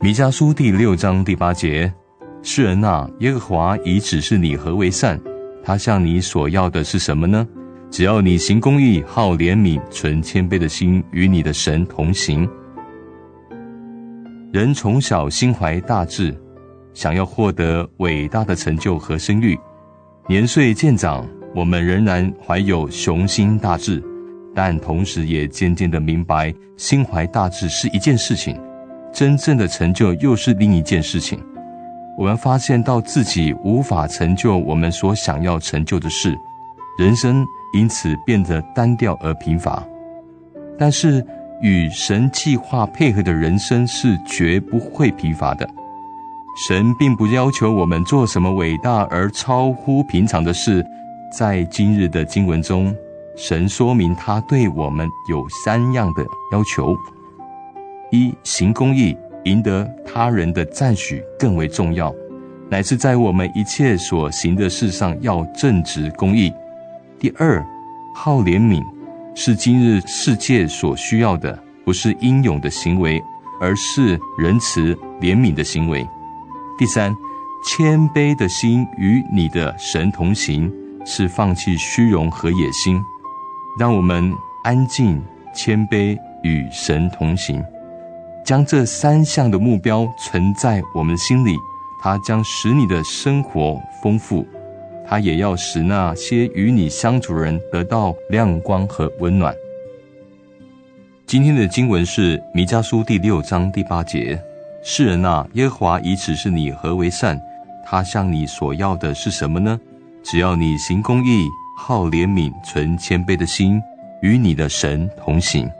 米迦书第六章第八节，世人呐，耶和华已指示你何为善。他向你索要的是什么呢？只要你行公义，好怜悯，存谦卑的心，与你的神同行。人从小心怀大志，想要获得伟大的成就和声誉。年岁渐长，我们仍然怀有雄心大志。但同时也渐渐地明白，心怀大志是一件事情。真正的成就又是另一件事情。我们发现到自己无法成就我们所想要成就的事，人生因此变得单调而贫乏。但是与神计划配合的人生是绝不会疲乏的。神并不要求我们做什么伟大而超乎平常的事。在今日的经文中，神说明他对我们有三样的要求。一行公义，赢得他人的赞许更为重要，乃是在我们一切所行的事上要正直公义。第二，好怜悯，是今日世界所需要的，不是英勇的行为，而是仁慈怜悯的行为。第三，谦卑的心与你的神同行，是放弃虚荣和野心，让我们安静谦卑与神同行。将这三项的目标存在我们心里，它将使你的生活丰富，它也要使那些与你相处的人得到亮光和温暖。今天的经文是弥迦书第六章第八节：世人啊，耶和华以此是你何为善，他向你所要的是什么呢？只要你行公义，好怜悯，存谦卑的心，与你的神同行。